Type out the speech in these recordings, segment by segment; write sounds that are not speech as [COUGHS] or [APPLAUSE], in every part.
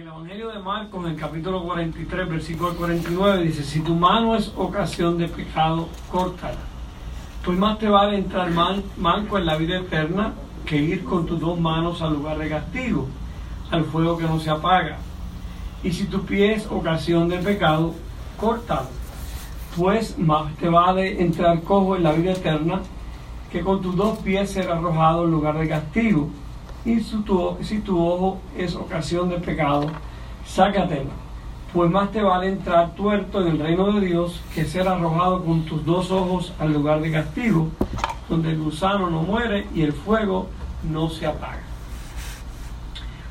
El Evangelio de Marcos, en el capítulo 43, versículo 49, dice, si tu mano es ocasión de pecado, córtala. Pues más te vale entrar man- manco en la vida eterna que ir con tus dos manos al lugar de castigo, al fuego que no se apaga. Y si tu pie es ocasión de pecado, córtalo. Pues más te vale entrar cojo en la vida eterna que con tus dos pies ser arrojado en lugar de castigo. Y si tu, si tu ojo es ocasión de pecado, sácatelo. Pues más te vale entrar tuerto en el reino de Dios que ser arrojado con tus dos ojos al lugar de castigo, donde el gusano no muere y el fuego no se apaga.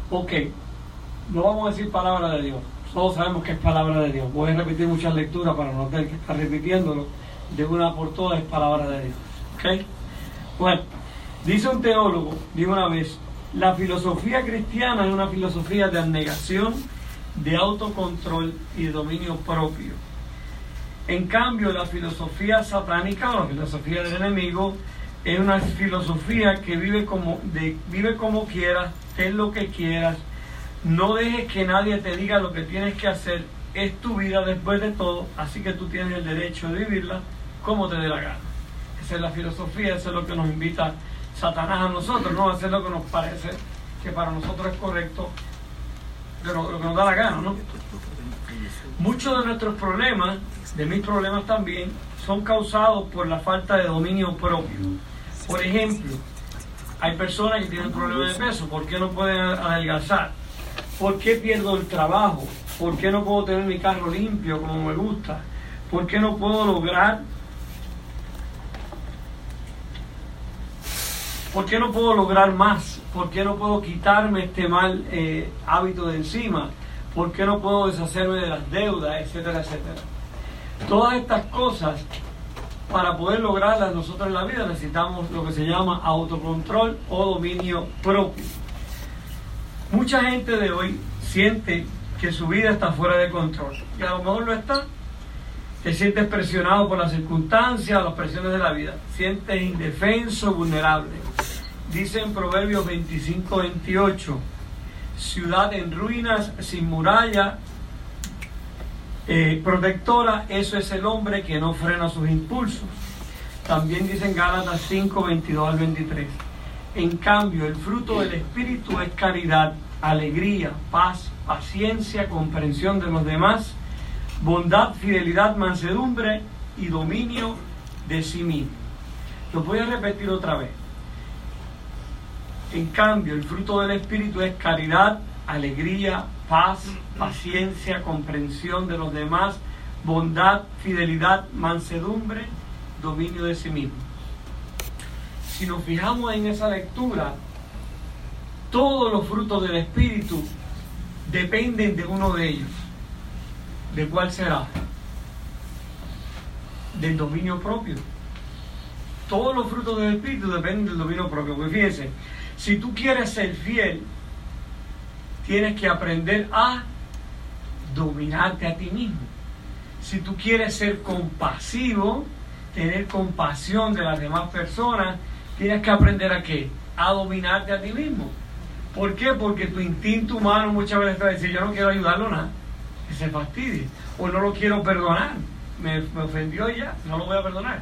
Ok, no vamos a decir palabra de Dios, todos sabemos que es palabra de Dios. Voy a repetir muchas lecturas para no tener que estar repitiéndolo. De una por todas es palabra de Dios. ¿Ok? Bueno, dice un teólogo, digo una vez, la filosofía cristiana es una filosofía de abnegación, de autocontrol y de dominio propio. En cambio, la filosofía satánica o la filosofía del enemigo es una filosofía que vive como, de, vive como quieras, ten lo que quieras, no dejes que nadie te diga lo que tienes que hacer, es tu vida después de todo, así que tú tienes el derecho de vivirla como te dé la gana. Esa es la filosofía, eso es lo que nos invita Satanás a nosotros, no hacer lo que nos parece que para nosotros es correcto, pero lo que nos da la gana, ¿no? Muchos de nuestros problemas, de mis problemas también, son causados por la falta de dominio propio. Por ejemplo, hay personas que tienen problemas de peso, ¿por qué no pueden adelgazar? ¿Por qué pierdo el trabajo? ¿Por qué no puedo tener mi carro limpio como me gusta? ¿Por qué no puedo lograr ¿Por qué no puedo lograr más? ¿Por qué no puedo quitarme este mal eh, hábito de encima? ¿Por qué no puedo deshacerme de las deudas, etcétera, etcétera? Todas estas cosas, para poder lograrlas nosotros en la vida, necesitamos lo que se llama autocontrol o dominio propio. Mucha gente de hoy siente que su vida está fuera de control y a lo mejor lo está. Te sientes presionado por las circunstancias, las presiones de la vida. Sientes indefenso, vulnerable. Dice en Proverbios 25, 28, ciudad en ruinas, sin muralla, eh, protectora, eso es el hombre que no frena sus impulsos. También dice en Gálatas 5, 22 al 23. En cambio, el fruto del Espíritu es caridad, alegría, paz, paciencia, comprensión de los demás, bondad, fidelidad, mansedumbre y dominio de sí mismo. Lo voy a repetir otra vez. En cambio, el fruto del Espíritu es caridad, alegría, paz, paciencia, comprensión de los demás, bondad, fidelidad, mansedumbre, dominio de sí mismo. Si nos fijamos en esa lectura, todos los frutos del Espíritu dependen de uno de ellos. ¿De cuál será? Del dominio propio. Todos los frutos del Espíritu dependen del dominio propio. Pues fíjense, si tú quieres ser fiel, tienes que aprender a dominarte a ti mismo. Si tú quieres ser compasivo, tener compasión de las demás personas, tienes que aprender a qué? A dominarte a ti mismo. ¿Por qué? Porque tu instinto humano muchas veces te va a decir, yo no quiero ayudarlo nada, que se fastidie, o no lo quiero perdonar, me, ofendió ya, no lo voy a perdonar.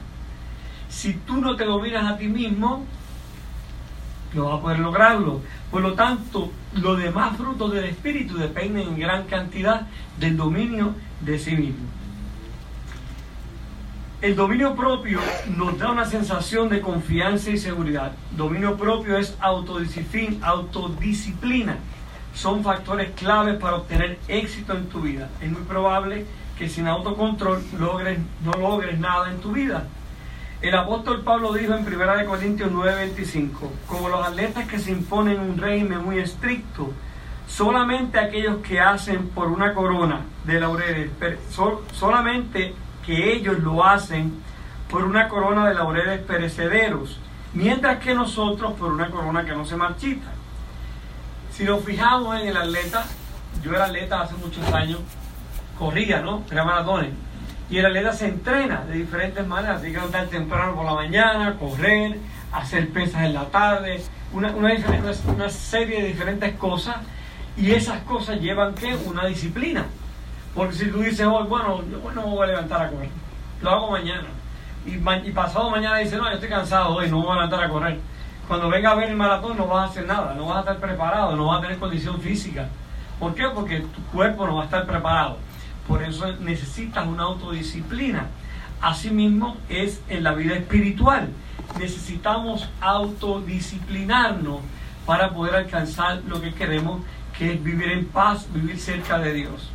Si tú no te dominas a ti mismo, no vas a poder lograrlo. Por lo tanto, los demás frutos del Espíritu dependen en gran cantidad del dominio de sí mismo. El dominio propio nos da una sensación de confianza y seguridad. Dominio propio es autodisciplina, autodisciplina. Son factores claves para obtener éxito en tu vida. Es muy probable que sin autocontrol logres, no logres nada en tu vida. El apóstol Pablo dijo en 1 Corintios 9:25, como los atletas que se imponen un régimen muy estricto, solamente aquellos que hacen por una corona de laureles, sol, solamente que ellos lo hacen por una corona de laureles perecederos, mientras que nosotros por una corona que no se marchita. Si nos fijamos en el atleta, yo era atleta hace muchos años, corría, ¿no? Era maratones. Y el atleta se entrena de diferentes maneras. Tiene que levantar temprano por la mañana, correr, hacer pesas en la tarde, una, una, serie de diferentes cosas. Y esas cosas llevan ¿qué? Una disciplina. Porque si tú dices, oh, bueno, yo no me voy a levantar a correr, lo hago mañana. Y, y pasado mañana dice, no, yo estoy cansado hoy, no me voy a levantar a correr. Cuando venga a ver el maratón no vas a hacer nada, no vas a estar preparado, no vas a tener condición física. ¿Por qué? Porque tu cuerpo no va a estar preparado. Por eso necesitas una autodisciplina. Asimismo es en la vida espiritual. Necesitamos autodisciplinarnos para poder alcanzar lo que queremos, que es vivir en paz, vivir cerca de Dios.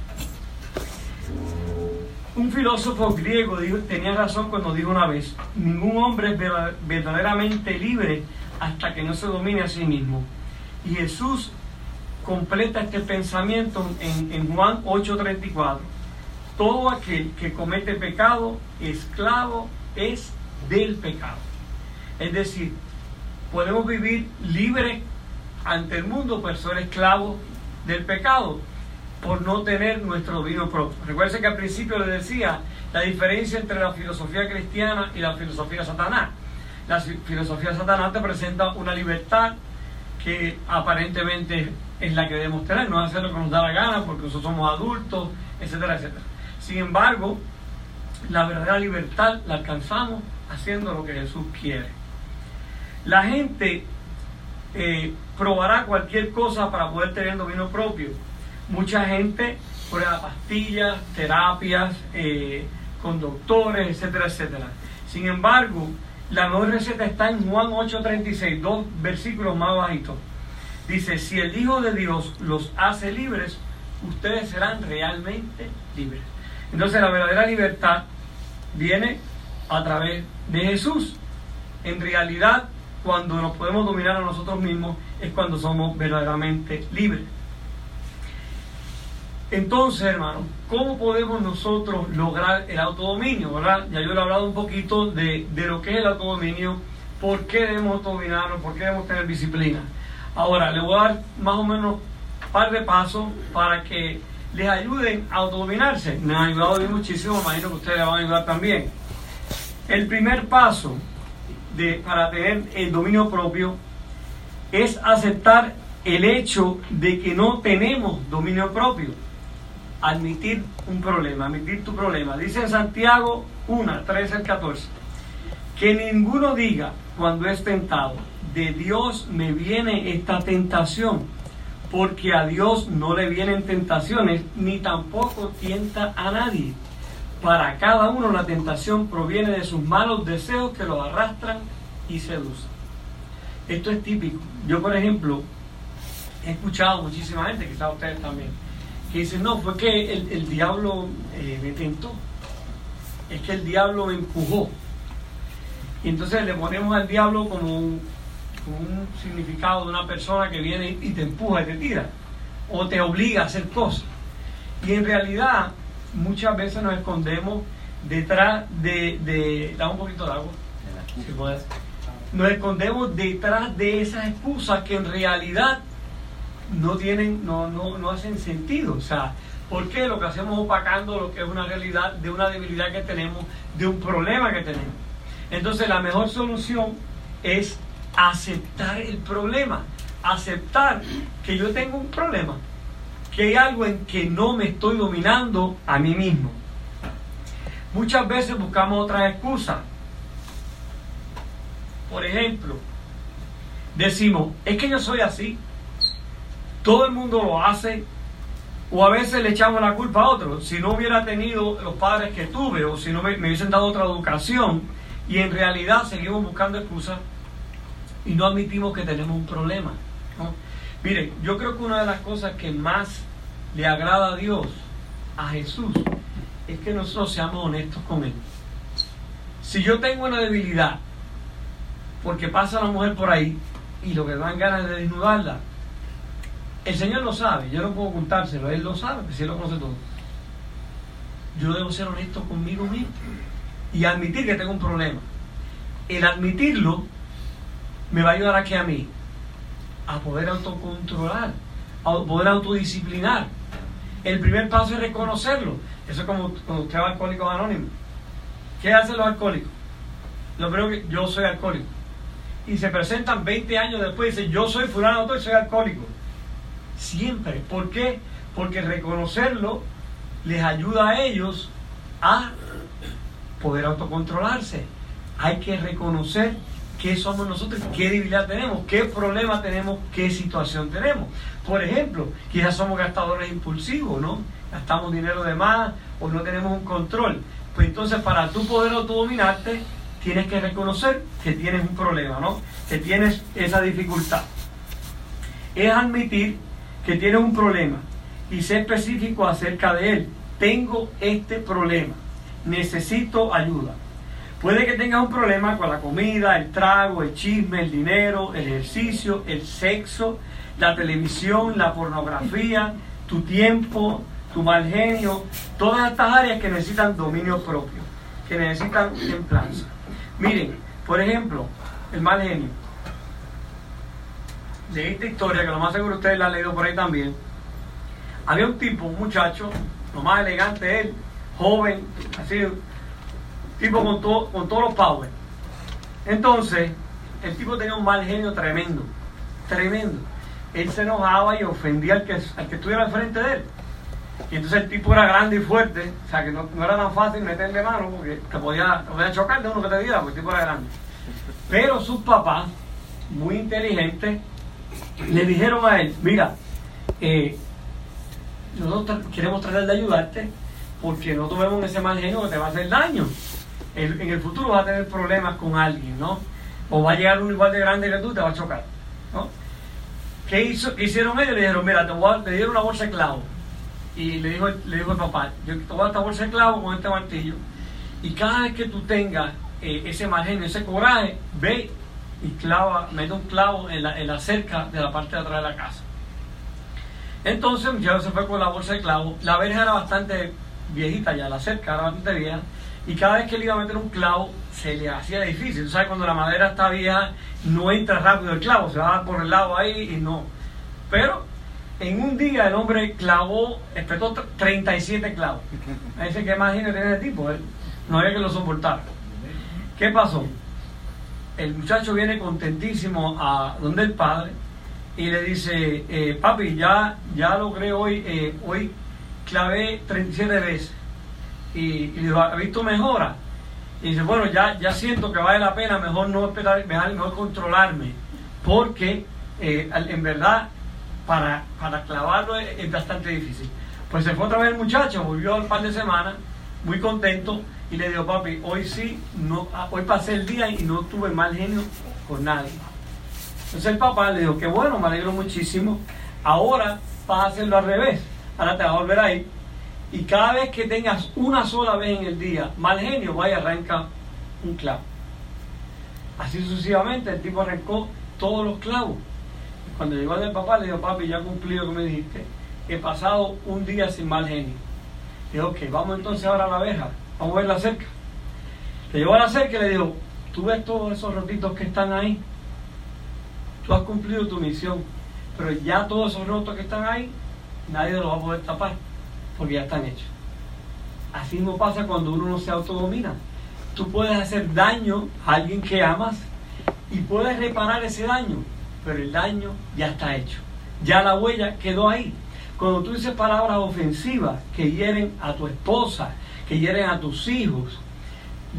Un filósofo griego tenía razón cuando dijo una vez, ningún hombre es verdaderamente libre hasta que no se domine a sí mismo. Y Jesús completa este pensamiento en, Juan 8:34. Todo aquel que comete pecado, esclavo es del pecado. Es decir, podemos vivir libres ante el mundo, pero ser esclavos del pecado por no tener nuestro dominio propio. Recuerden que al principio les decía la diferencia entre la filosofía cristiana y la filosofía satanás. La filosofía de Satanás te presenta una libertad que aparentemente es la que debemos tener, no hacer lo que nos da la gana porque nosotros somos adultos, etcétera, etcétera. Sin embargo, la verdadera libertad la alcanzamos haciendo lo que Jesús quiere. La gente eh, probará cualquier cosa para poder tener dominio propio. Mucha gente prueba pastillas, terapias, eh, con doctores, etcétera, etcétera. Sin embargo, la nueva receta está en Juan 8:36, dos versículos más bajitos. Dice, si el Hijo de Dios los hace libres, ustedes serán realmente libres. Entonces la verdadera libertad viene a través de Jesús. En realidad, cuando nos podemos dominar a nosotros mismos, es cuando somos verdaderamente libres. Entonces, hermano, ¿cómo podemos nosotros lograr el autodominio? ¿verdad? Ya yo le he hablado un poquito de, lo que es el autodominio, por qué debemos dominarlo, por qué debemos tener disciplina. Ahora, le voy a dar más o menos un par de pasos para que les ayuden a autodominarse. Me han ayudado muchísimo, imagino que ustedes van a ayudar también. El primer paso para tener el dominio propio es aceptar el hecho de que no tenemos dominio propio admitir un problema, admitir tu problema. Dice en Santiago 1, 13 al 14, que ninguno diga cuando es tentado, de Dios me viene esta tentación, porque a Dios no le vienen tentaciones, ni tampoco tienta a nadie. Para cada uno la tentación proviene de sus malos deseos que lo arrastran y seducen. Esto es típico. Yo, por ejemplo, he escuchado muchísima gente, quizás ustedes también, que dice, no, fue que el, diablo eh, me tentó, es que el diablo me empujó. Y entonces le ponemos al diablo como un, significado de una persona que viene y te empuja y te tira, o te obliga a hacer cosas. Y en realidad muchas veces nos escondemos detrás de... de da un poquito de agua, si puedes. Nos escondemos detrás de esas excusas que en realidad no tienen, no, no, no hacen sentido. O sea, ¿por qué lo que hacemos opacando lo que es una realidad de una debilidad que tenemos, de un problema que tenemos? Entonces la mejor solución es aceptar el problema, aceptar que yo tengo un problema, que hay algo en que no me estoy dominando a mí mismo. Muchas veces buscamos otras excusas. Por ejemplo, decimos, es que yo soy así, todo el mundo lo hace, o a veces le echamos la culpa a otros. Si no hubiera tenido los padres que tuve, o si no me, hubiesen dado otra educación, y en realidad seguimos buscando excusas y no admitimos que tenemos un problema. Miren, yo creo que una de las cosas que más le agrada a Dios, a Jesús, es que nosotros seamos honestos con Él. Si yo tengo una debilidad, porque pasa una mujer por ahí y lo que dan ganas de desnudarla, el Señor lo sabe, yo no puedo ocultárselo, Él lo sabe, porque Él lo conoce todo. Yo debo ser honesto conmigo mismo y admitir que tengo un problema. El admitirlo me va a ayudar a que a mí, a poder autocontrolar, a poder autodisciplinar. El primer paso es reconocerlo. Eso es como cuando usted va a alcohólicos anónimos. ¿Qué hacen los alcohólicos? Lo creo que yo soy alcohólico. Y se presentan 20 años después y dicen, yo soy fulano, y soy alcohólico siempre. ¿Por qué? Porque reconocerlo les ayuda a ellos a poder autocontrolarse. Hay que reconocer qué somos nosotros, qué debilidad tenemos, qué problema tenemos, qué situación tenemos. Por ejemplo, quizás somos gastadores impulsivos, ¿no? Gastamos dinero de más o no tenemos un control. Pues entonces para tú poder autodominarte, tienes que reconocer que tienes un problema, ¿no? Que tienes esa dificultad. Es admitir que tienes un problema y ser específico acerca de él. Tengo este problema, necesito ayuda. Puede que tengas un problema con la comida, el trago, el chisme, el dinero, el ejercicio, el sexo, la televisión, la pornografía, tu tiempo, tu mal genio, todas estas áreas que necesitan dominio propio, que necesitan templanza. Miren, por ejemplo, el mal genio. De esta historia, que lo más seguro ustedes la han leído por ahí también, había un tipo, un muchacho, lo más elegante él, joven, así, tipo con, con todos los power. Entonces, el tipo tenía un mal genio tremendo, tremendo. Él se enojaba y ofendía al que, al que estuviera al frente de él. Y entonces el tipo era grande y fuerte, o sea que no, era tan fácil meterle mano porque te podía, chocar de uno que te diera, porque el tipo era grande. Pero sus papás, muy inteligentes, le dijeron a él, mira, eh, nosotros queremos tratar de ayudarte porque no vemos ese mal genio que te va a hacer daño. En, el futuro vas a tener problemas con alguien, ¿no? O va a llegar uno igual de grande que tú te va a chocar, ¿no? ¿Qué, hizo, hicieron ellos? Le dijeron, mira, te, voy a, dieron una bolsa de clavos y le dijo, le dijo el papá, yo te voy a esta bolsa de clavos con este martillo y cada vez que tú tengas eh, ese margen, ese coraje, ve y clava, mete un clavo en la, en la cerca de la parte de atrás de la casa. Entonces ya se fue con la bolsa de clavos. La verja era bastante viejita ya, la cerca era bastante vieja. Y cada vez que le iba a meter un clavo, se le hacía difícil. ¿Sabes? Cuando la madera está vieja, no entra rápido el clavo, se va por el lado ahí y no. Pero en un día el hombre clavó, espetó 37 clavos. Ese que imagina tener ese tipo, no había que lo soportar. ¿Qué pasó? El muchacho viene contentísimo a donde el padre y le dice, eh, papi, ya, ya logré hoy, eh, hoy clavé 37 veces. Y, le dijo, ¿ha visto mejora? Y dice, bueno, ya, ya siento que vale la pena, mejor no esperar, mejor controlarme, porque eh, en verdad para, para clavarlo es, bastante difícil. Pues se fue otra vez el muchacho, volvió al par de semanas, muy contento, y le dijo, papi, hoy sí, no, ah, hoy pasé el día y no tuve mal genio con nadie. Entonces el papá le dijo, qué bueno, me alegro muchísimo, ahora vas a hacerlo al revés, ahora te vas a volver ahí, y cada vez que tengas una sola vez en el día mal genio, vaya arranca un clavo. Así sucesivamente, el tipo arrancó todos los clavos. Cuando llegó del papá, le dijo, papi, ya cumplí lo que me dijiste. He pasado un día sin mal genio. Le dijo, ok, vamos entonces ahora a la abeja, vamos a verla cerca. Le llevó a la cerca y le dijo, tú ves todos esos rotitos que están ahí. Tú has cumplido tu misión, pero ya todos esos rotos que están ahí, nadie los va a poder tapar, porque ya están hechos. Así no pasa cuando uno no se autodomina. Tú puedes hacer daño a alguien que amas y puedes reparar ese daño, pero el daño ya está hecho. Ya la huella quedó ahí. Cuando tú dices palabras ofensivas que hieren a tu esposa, que hieren a tus hijos,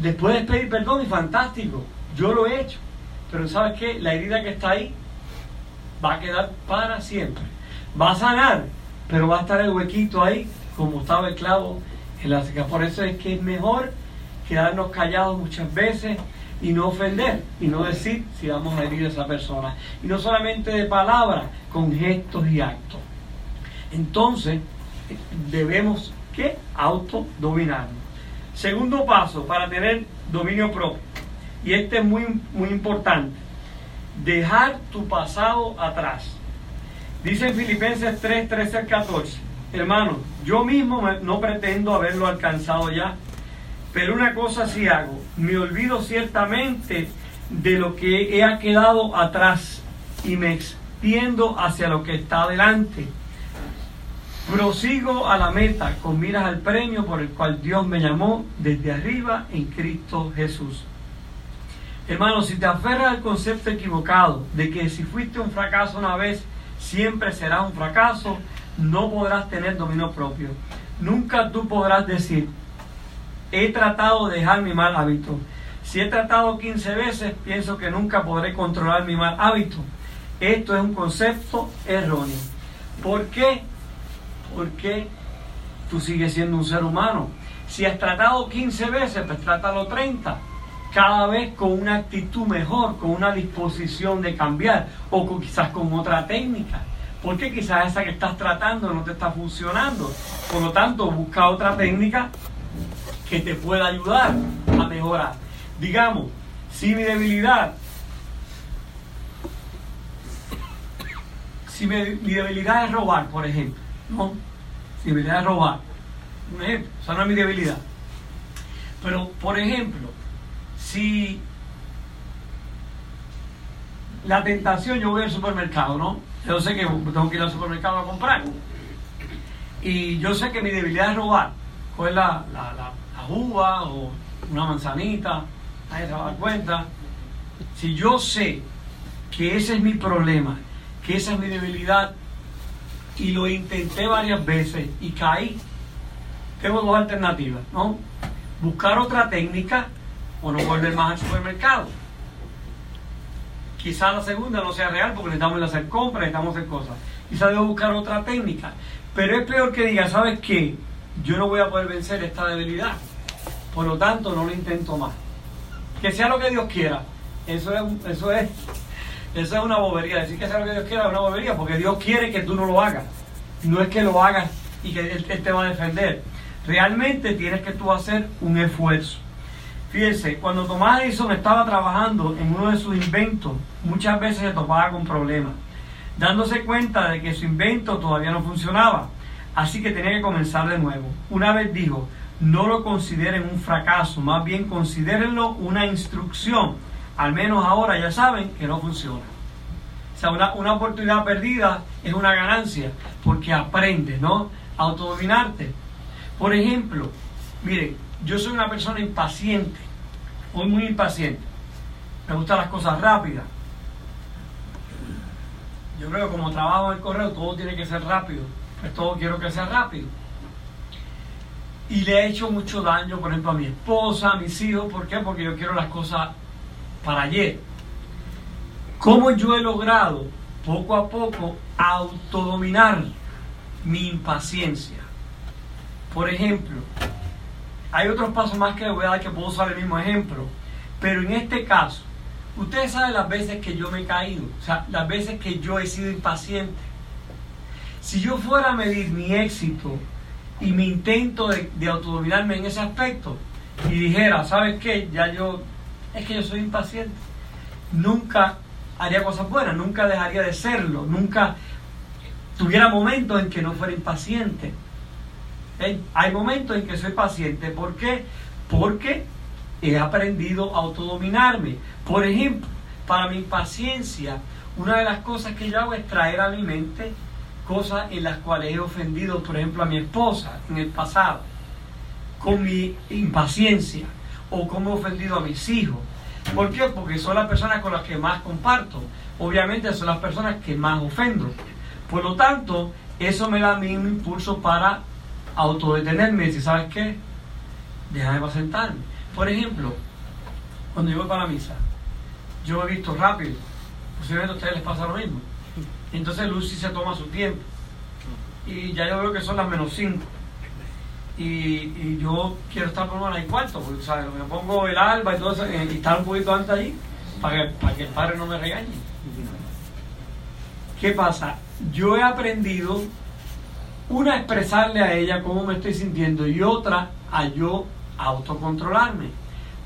les puedes pedir perdón y fantástico. Yo lo he hecho. Pero ¿sabes qué? La herida que está ahí va a quedar para siempre. Va a sanar, pero va a estar el huequito ahí, como estaba el clavo en la seca. Por eso es que es mejor quedarnos callados muchas veces y no ofender y no decir si vamos a herir a esa persona. Y no solamente de palabras, con gestos y actos. Entonces, debemos que autodominarnos. Segundo paso para tener dominio propio. Y este es muy, muy importante. Dejar tu pasado atrás. Dice en Filipenses 3, 13 al 14. Hermano, yo mismo no pretendo haberlo alcanzado ya pero una cosa sí hago, me olvido ciertamente de lo que he quedado atrás y me extiendo hacia lo que está adelante. Prosigo a la meta con miras al premio por el cual Dios me llamó desde arriba en Cristo Jesús. Hermano, si te aferras al concepto equivocado de que si fuiste un fracaso una vez, siempre serás un fracaso, no podrás tener dominio propio. Nunca tú podrás decir, he tratado de dejar mi mal hábito. Si he tratado 15 veces, pienso que nunca podré controlar mi mal hábito. Esto es un concepto erróneo. ¿Por qué? Porque tú sigues siendo un ser humano. Si has tratado 15 veces, pues trátalo 30 cada vez con una actitud mejor, con una disposición de cambiar o quizás con otra técnica. Porque quizás esa que estás tratando no te está funcionando. Por lo tanto, busca otra técnica que te pueda ayudar a mejorar. Digamos, si mi debilidad, si mi, debilidad es robar, por ejemplo, ¿no? Si debilidad es robar, un ejemplo, esa no es mi debilidad. Pero, por ejemplo, si la tentación, yo voy al supermercado, ¿no? Yo sé que tengo que ir al supermercado a comprar. Y yo sé que mi debilidad es robar. Coger la, la, la, uva o una manzanita, nadie se va a dar cuenta. Si yo sé que ese es mi problema, que esa es mi debilidad, y lo intenté varias veces y caí, tengo dos alternativas, ¿no? Buscar otra técnica o no volver más al supermercado. Quizá la segunda no sea real porque necesitamos hacer compras, necesitamos hacer cosas. Quizá debo buscar otra técnica. Pero es peor que diga, ¿sabes qué? Yo no voy a poder vencer esta debilidad. Por lo tanto, no lo intento más. Que sea lo que Dios quiera. Eso es, eso es, eso es una bobería. Decir que sea lo que Dios quiera es una bobería porque Dios quiere que tú no lo hagas. No es que lo hagas y que Él, él te va a defender. Realmente tienes que tú hacer un esfuerzo. Fíjense, cuando Tomás Edison estaba trabajando en uno de sus inventos, muchas veces se topaba con problemas, dándose cuenta de que su invento todavía no funcionaba, así que tenía que comenzar de nuevo. Una vez dijo, no lo consideren un fracaso, más bien considérenlo una instrucción. Al menos ahora ya saben que no funciona. O sea, una, una oportunidad perdida es una ganancia, porque aprendes, ¿no? A autodominarte. Por ejemplo, miren, yo soy una persona impaciente, muy, muy impaciente. Me gustan las cosas rápidas. Yo creo que como trabajo en el correo, todo tiene que ser rápido. Pues todo quiero que sea rápido. Y le he hecho mucho daño, por ejemplo, a mi esposa, a mis hijos. ¿Por qué? Porque yo quiero las cosas para ayer. ¿Cómo yo he logrado poco a poco autodominar mi impaciencia? Por ejemplo, hay otros pasos más que voy a dar que puedo usar el mismo ejemplo. Pero en este caso, ustedes saben las veces que yo me he caído, o sea, las veces que yo he sido impaciente. Si yo fuera a medir mi éxito y mi intento de, autodominarme en ese aspecto y dijera, ¿sabes qué? Ya yo, es que yo soy impaciente. Nunca haría cosas buenas, nunca dejaría de serlo, nunca tuviera momentos en que no fuera impaciente. Hay momentos en que soy paciente. ¿Por qué? Porque he aprendido a autodominarme. Por ejemplo, para mi impaciencia, una de las cosas que yo hago es traer a mi mente cosas en las cuales he ofendido, por ejemplo, a mi esposa en el pasado, con mi impaciencia, o como he ofendido a mis hijos. ¿Por qué? Porque son las personas con las que más comparto. Obviamente son las personas que más ofendo. Por lo tanto, eso me da a mí un impulso para autodetenerme y decir, ¿sabes qué? Déjame para sentarme. Por ejemplo, cuando yo voy para la misa, yo he visto rápido, posiblemente a ustedes les pasa lo mismo. Entonces Lucy se toma su tiempo. Y ya yo veo que son las menos cinco. Y, yo quiero estar por una y cuarto, porque ¿sabes? me pongo el alba y todo eso, y estar un poquito antes ahí, para que, para que el padre no me regañe. ¿Qué pasa? Yo he aprendido una, expresarle a ella cómo me estoy sintiendo y otra, a yo autocontrolarme.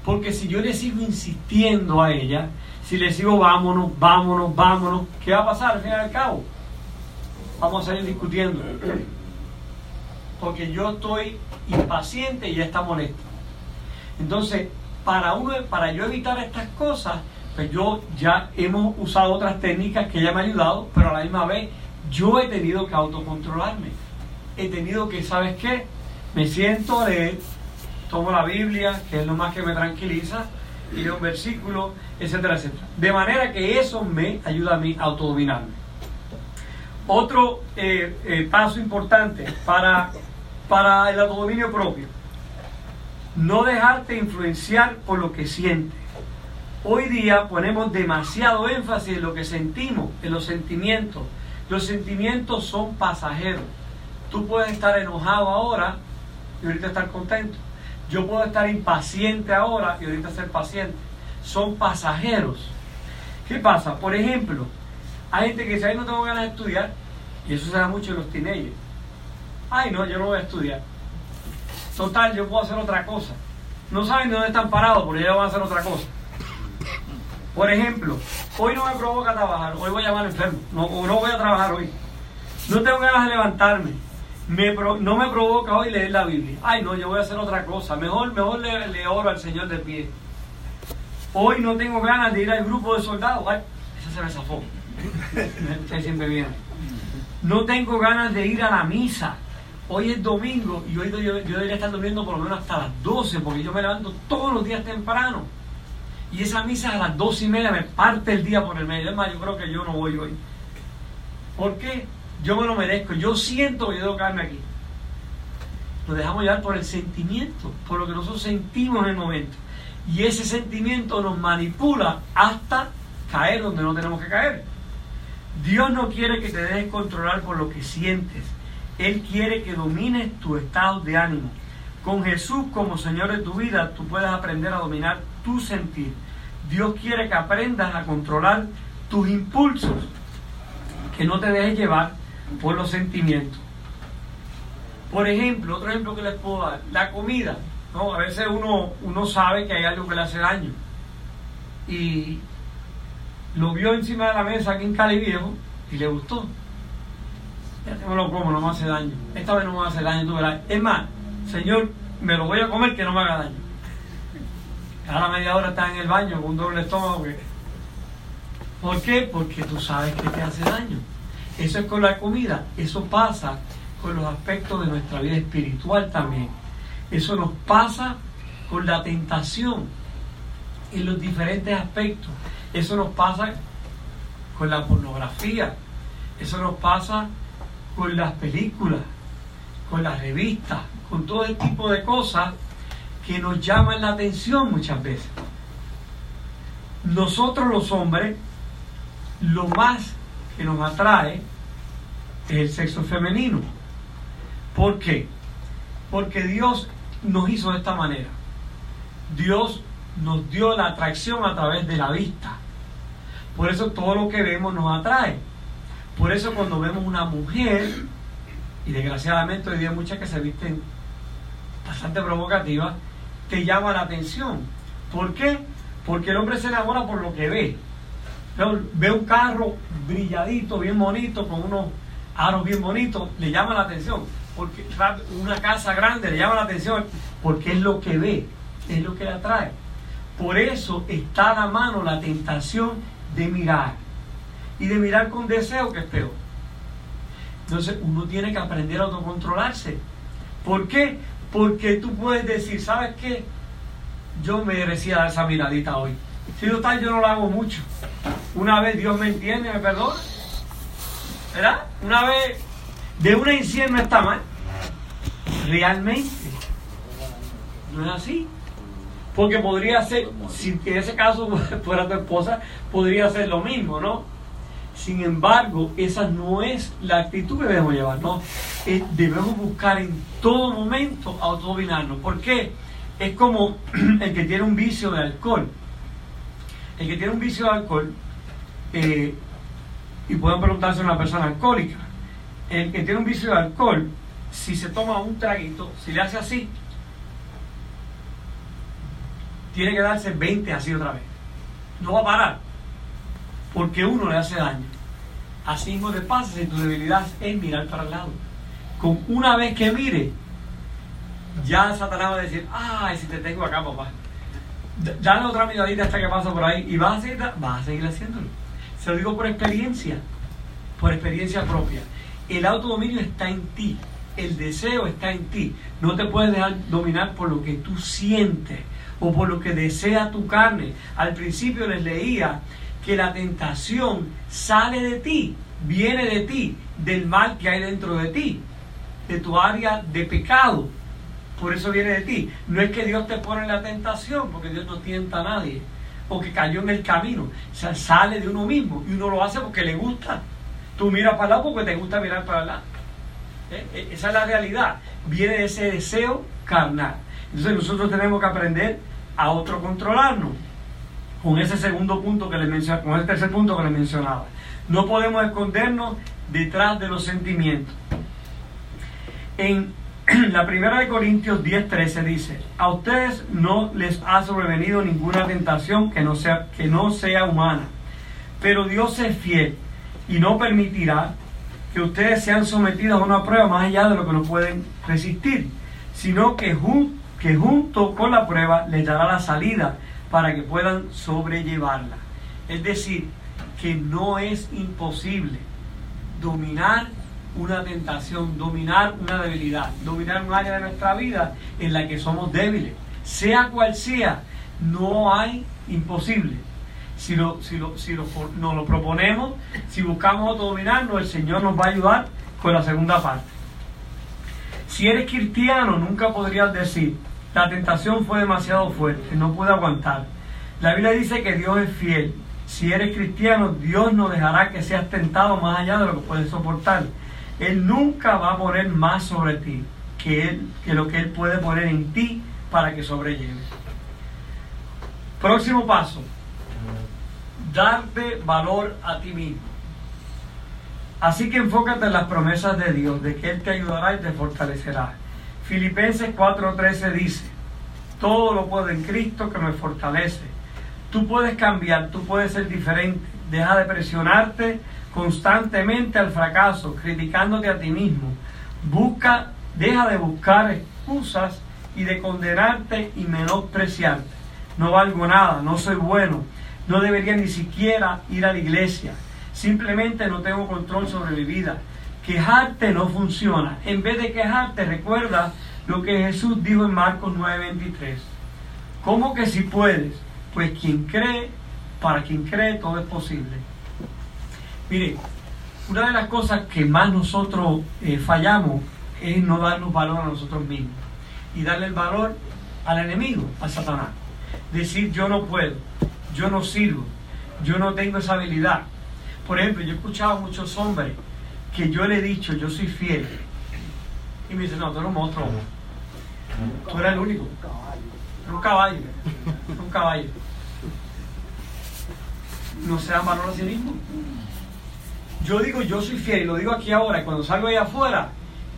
Porque si yo le sigo insistiendo a ella, si le sigo vámonos, vámonos, vámonos, ¿qué va a pasar al fin y al cabo? Vamos a seguir discutiendo. Porque yo estoy impaciente y ella está molesta. Entonces, para, uno, para yo evitar estas cosas, pues yo ya hemos usado otras técnicas que ella me ha ayudado, pero a la misma vez yo he tenido que autocontrolarme he tenido que, ¿sabes qué? Me siento a tomo la Biblia, que es lo más que me tranquiliza, y leo un versículo, etcétera, etcétera. De manera que eso me ayuda a mí a autodominarme. Otro eh, eh, paso importante para, para el autodominio propio. No dejarte influenciar por lo que sientes. Hoy día ponemos demasiado énfasis en lo que sentimos, en los sentimientos. Los sentimientos son pasajeros. Tú puedes estar enojado ahora y ahorita estar contento. Yo puedo estar impaciente ahora y ahorita ser paciente. Son pasajeros. ¿Qué pasa? Por ejemplo, hay gente que dice, ay, no tengo ganas de estudiar, y eso se da mucho en los teenagers. Ay, no, yo no voy a estudiar. Total, yo puedo hacer otra cosa. No saben de dónde están parados, porque ellos van a hacer otra cosa. Por ejemplo, hoy no me provoca trabajar, hoy voy a llamar enfermo, no, no voy a trabajar hoy. No tengo ganas de levantarme, me no me provoca hoy leer la Biblia. Ay, no, yo voy a hacer otra cosa. Mejor, mejor le, le oro al Señor de pie. Hoy no tengo ganas de ir al grupo de soldados. Ay, esa se me zafó. Usted siempre viene. No tengo ganas de ir a la misa. Hoy es domingo y hoy yo, debería estar durmiendo por lo menos hasta las 12 porque yo me levanto todos los días temprano. Y esa misa a las 12 y media me parte el día por el medio. Es más, yo creo que yo no voy hoy. ¿Por qué? Yo me lo merezco. Yo siento que yo debo quedarme aquí. Nos dejamos llevar por el sentimiento, por lo que nosotros sentimos en el momento. Y ese sentimiento nos manipula hasta caer donde no tenemos que caer. Dios no quiere que te dejes controlar por lo que sientes. Él quiere que domines tu estado de ánimo. Con Jesús como Señor de tu vida, tú puedes aprender a dominar tu sentir. Dios quiere que aprendas a controlar tus impulsos, que no te dejes llevar por los sentimientos. Por ejemplo, otro ejemplo que les puedo dar, la comida. ¿no? A veces uno, uno sabe que hay algo que le hace daño. Y lo vio encima de la mesa aquí en Cali Viejo y le gustó. Ya me lo como, no me hace daño. Esta vez no me hace daño, tú verás. Es más, Señor, me lo voy a comer que no me haga daño. Cada media hora está en el baño con un doble estómago. ¿Por qué? Porque tú sabes que te hace daño. Eso es con la comida. Eso pasa con los aspectos de nuestra vida espiritual también. Eso nos pasa con la tentación en los diferentes aspectos. Eso nos pasa con la pornografía. Eso nos pasa con las películas, con las revistas, con todo el tipo de cosas que nos llaman la atención muchas veces. Nosotros los hombres, lo más que nos atrae es el sexo femenino. ¿Por qué? Porque Dios nos hizo de esta manera. Dios nos dio la atracción a través de la vista. Por eso todo lo que vemos nos atrae. Por eso cuando vemos una mujer, y desgraciadamente hoy día hay muchas que se visten bastante provocativas, te llama la atención. ¿Por qué? Porque el hombre se enamora por lo que ve. Ve un carro brilladito, bien bonito, con unos aros bien bonitos, le llama la atención. Porque una casa grande le llama la atención porque es lo que ve, es lo que le atrae. Por eso está a la mano la tentación de mirar. Y de mirar con deseo, que es peor. Entonces uno tiene que aprender a autocontrolarse. ¿Por qué? Porque tú puedes decir, ¿sabes qué? Yo merecía dar esa miradita hoy. Si no tal, yo no lo hago mucho. Una vez Dios me entiende, me perdona. ¿Verdad? Una vez de una en está mal. Realmente. No es así. Porque podría ser, si en ese caso [LAUGHS] fuera tu esposa, podría ser lo mismo, ¿no? Sin embargo, esa no es la actitud que debemos llevar, ¿no? Eh, debemos buscar en todo momento autodominarnos. ¿Por qué? Es como [CLEARS THROAT] el que tiene un vicio de alcohol. El que tiene un vicio de alcohol, eh, y pueden preguntarse a una persona alcohólica, el que tiene un vicio de alcohol, si se toma un traguito, si le hace así, tiene que darse 20 así otra vez. No va a parar, porque uno le hace daño. Así mismo te pasa si tu debilidad es mirar para el lado. Con una vez que mire, ya Satanás va a decir, ay, si te tengo acá, papá. Dale otra miradita hasta que pasa por ahí y vas a seguir, vas a seguir haciéndolo. Se lo digo por experiencia, por experiencia propia. El autodominio está en ti, el deseo está en ti. No te puedes dejar dominar por lo que tú sientes o por lo que desea tu carne. Al principio les leía que la tentación sale de ti, viene de ti, del mal que hay dentro de ti, de tu área de pecado. Por eso viene de ti. No es que Dios te pone en la tentación, porque Dios no tienta a nadie, o que cayó en el camino. Sale de uno mismo y uno lo hace porque le gusta. Tú miras para allá porque te gusta mirar para allá. Eh, eh, esa es la realidad. Viene de ese deseo carnal. Entonces nosotros tenemos que aprender a controlarnos Con ese segundo punto que les mencionaba, con el tercer punto que les mencionaba. No podemos escondernos detrás de los sentimientos. En [CLEARS THROAT] la primera de Corintios 10:13 dice, a ustedes no les ha sobrevenido ninguna tentación que no sea, que no sea humana, pero Dios es fiel y no permitirá que ustedes sean sometidos a una prueba más allá de lo que no pueden resistir, sino que, que junto con la prueba les dará la salida para que puedan sobrellevarla. Es decir, que no es imposible dominar una tentación, dominar una debilidad, dominar un área de nuestra vida en la que somos débiles. Sea cual sea, no hay imposible. Si, lo, si, lo, si nos lo proponemos, si buscamos autodominarnos, el Señor nos va a ayudar con la segunda parte. Si eres cristiano, nunca podrías decir, la tentación fue demasiado fuerte, no pude aguantar. La Biblia dice que Dios es fiel. Si eres cristiano, Dios no dejará que seas tentado más allá de lo que puedes soportar. Él nunca va a poner más sobre ti que, él, que lo que Él puede poner en ti para que sobrelleves. Próximo paso, darte valor a ti mismo. Así que enfócate en las promesas de Dios, de que Él te ayudará y te fortalecerá. Filipenses 4:13 dice, todo lo puedo en Cristo que me fortalece. Tú puedes cambiar, tú puedes ser diferente. Deja de presionarte constantemente al fracaso, criticándote a ti mismo. Busca, deja de buscar excusas y de condenarte y menospreciarte. No valgo nada, no soy bueno, no debería ni siquiera ir a la iglesia. Simplemente no tengo control sobre mi vida. Quejarte no funciona. En vez de quejarte, recuerda lo que Jesús dijo en Marcos 9:23. ¿Cómo que si puedes? Pues quien cree, para quien cree, todo es posible. Mire, una de las cosas que más nosotros eh, fallamos es no darnos valor a nosotros mismos y darle el valor al enemigo, a Satanás. Decir yo no puedo, yo no sirvo, yo no tengo esa habilidad, por ejemplo, yo he escuchado a muchos hombres que yo le he dicho, yo soy fiel. Y me dicen, no, tú eres un monstruo. Tú eres el único. Un caballo. un caballo. No se dan valor a sí mismo. Yo digo, yo soy fiel, y lo digo aquí ahora, y cuando salgo allá afuera,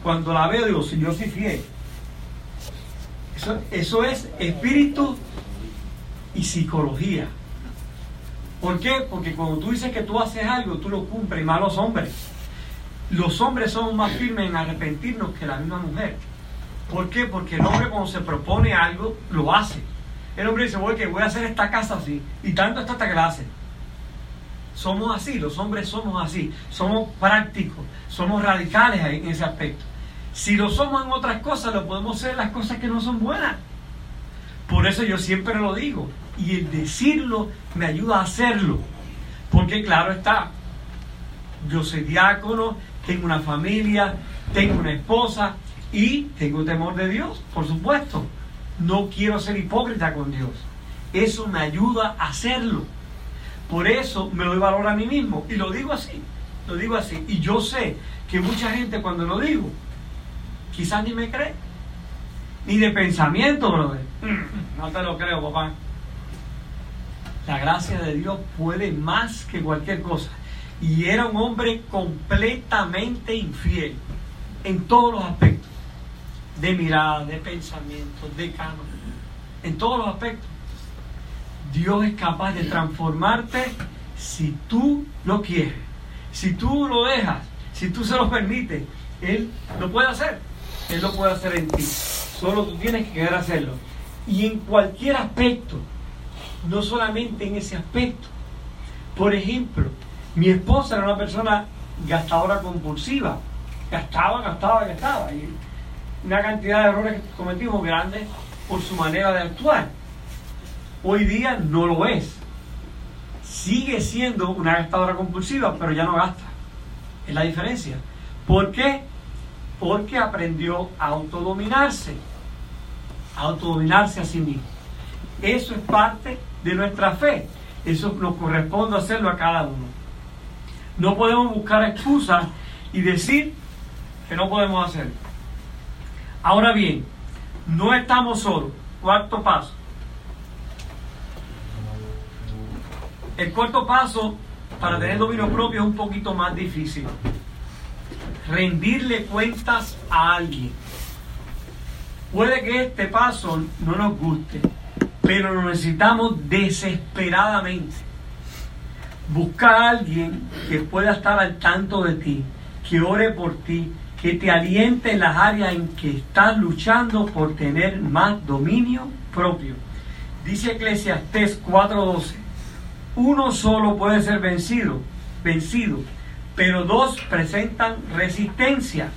cuando la veo, digo, si yo soy fiel. Eso, eso es espíritu y psicología. ¿Por qué? Porque cuando tú dices que tú haces algo, tú lo cumples, y más los hombres. Los hombres son más firmes en arrepentirnos que la misma mujer. ¿Por qué? Porque el hombre cuando se propone algo, lo hace. El hombre dice, voy, que voy a hacer esta casa así, y tanto hasta que la hace. Somos así, los hombres somos así, somos prácticos, somos radicales en ese aspecto. Si lo somos en otras cosas, lo podemos hacer en las cosas que no son buenas. Por eso yo siempre lo digo, y el decirlo me ayuda a hacerlo. Porque claro está, yo soy diácono, tengo una familia, tengo una esposa y tengo temor de Dios, por supuesto. No quiero ser hipócrita con Dios. Eso me ayuda a hacerlo. Por eso me doy valor a mí mismo. Y lo digo así, lo digo así. Y yo sé que mucha gente cuando lo digo, quizás ni me cree. Ni de pensamiento, brother. No te lo creo, papá. La gracia de Dios puede más que cualquier cosa. Y era un hombre completamente infiel en todos los aspectos. De mirada, de pensamiento, de canon. En todos los aspectos. Dios es capaz de transformarte si tú lo quieres. Si tú lo dejas, si tú se lo permites, Él lo puede hacer. Él lo puede hacer en ti. Solo tú tienes que querer hacerlo. Y en cualquier aspecto no solamente en ese aspecto. Por ejemplo, mi esposa era una persona gastadora compulsiva. Gastaba, gastaba, gastaba. Y una cantidad de errores que cometimos grandes por su manera de actuar. Hoy día no lo es. Sigue siendo una gastadora compulsiva, pero ya no gasta. Es la diferencia. ¿Por qué? Porque aprendió a autodominarse. A autodominarse a sí mismo. Eso es parte de nuestra fe. Eso nos corresponde hacerlo a cada uno. No podemos buscar excusas y decir que no podemos hacerlo. Ahora bien, no estamos solos. Cuarto paso. El cuarto paso para tener dominio propio es un poquito más difícil. Rendirle cuentas a alguien. Puede que este paso no nos guste, pero lo necesitamos desesperadamente. Busca a alguien que pueda estar al tanto de ti, que ore por ti, que te aliente en las áreas en que estás luchando por tener más dominio propio. Dice Eclesiastés 4:12, uno solo puede ser vencido, vencido, pero dos presentan resistencia.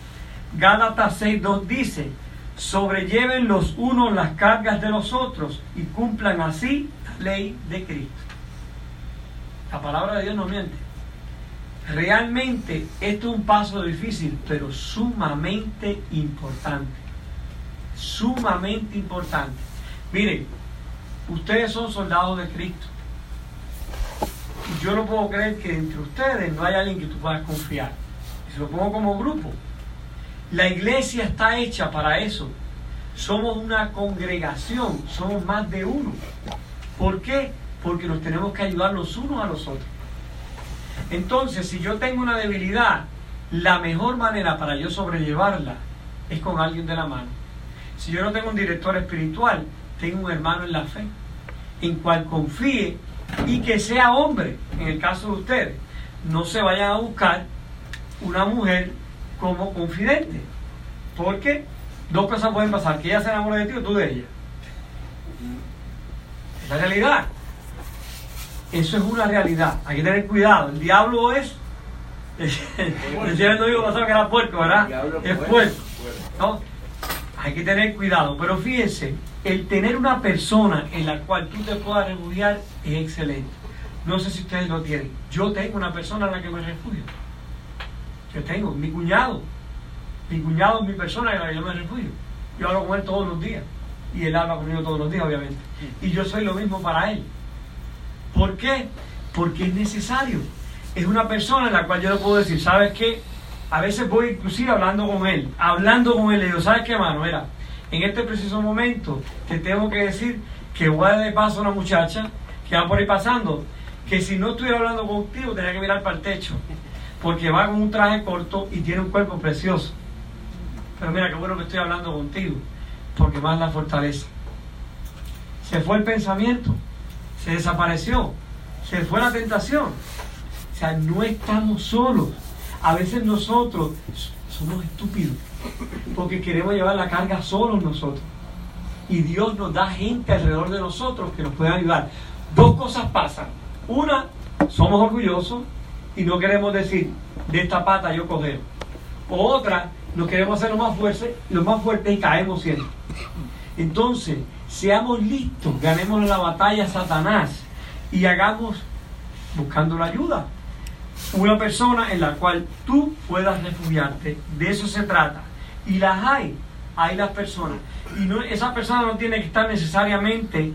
Gálatas 6:2 dice, sobrelleven los unos las cargas de los otros y cumplan así la ley de Cristo. La palabra de Dios no miente. Realmente esto es un paso difícil, pero sumamente importante. Sumamente importante. Miren, ustedes son soldados de Cristo. Yo no puedo creer que entre ustedes no haya alguien que tú puedas confiar. Y se lo pongo como grupo. La iglesia está hecha para eso. Somos una congregación, somos más de uno. ¿Por qué? Porque nos tenemos que ayudar los unos a los otros. Entonces, si yo tengo una debilidad, la mejor manera para yo sobrellevarla es con alguien de la mano. Si yo no tengo un director espiritual, tengo un hermano en la fe, en cual confíe y que sea hombre, en el caso de ustedes. No se vayan a buscar una mujer como confidente, porque dos cosas pueden pasar, que ella se enamore de ti o tú de ella. Es la realidad. Eso es una realidad. Hay que tener cuidado. El diablo es. Decía digo pasado que era puerco, ¿verdad? Es puerco. ¿no? Hay que tener cuidado. Pero fíjense, el tener una persona en la cual tú te puedas refugiar es excelente. No sé si ustedes lo tienen. Yo tengo una persona en la que me refugio. Yo tengo, mi cuñado. Mi cuñado es mi persona en la que yo me refugio. Yo hablo con él todos los días. Y él habla conmigo todos los días, obviamente. Y yo soy lo mismo para él. ¿Por qué? Porque es necesario. Es una persona en la cual yo le puedo decir, ¿sabes qué? A veces voy inclusive hablando con él, hablando con él, le digo, ¿sabes qué, mano? Mira, en este preciso momento te tengo que decir que voy a de paso a una muchacha que va por ahí pasando, que si no estuviera hablando contigo tenía que mirar para el techo, porque va con un traje corto y tiene un cuerpo precioso. Pero mira, qué bueno que estoy hablando contigo, porque más la fortaleza. Se fue el pensamiento se desapareció, se fue la tentación. O sea, no estamos solos. A veces nosotros somos estúpidos porque queremos llevar la carga solos nosotros. Y Dios nos da gente alrededor de nosotros que nos puede ayudar. Dos cosas pasan. Una, somos orgullosos y no queremos decir, de esta pata yo coger. O otra, no queremos hacer lo más fuerte, lo más fuerte y caemos siempre. Entonces, seamos listos, ganemos la batalla a Satanás y hagamos buscando la ayuda. Una persona en la cual tú puedas refugiarte, de eso se trata. Y las hay, hay las personas. Y no, esa persona no tiene que estar necesariamente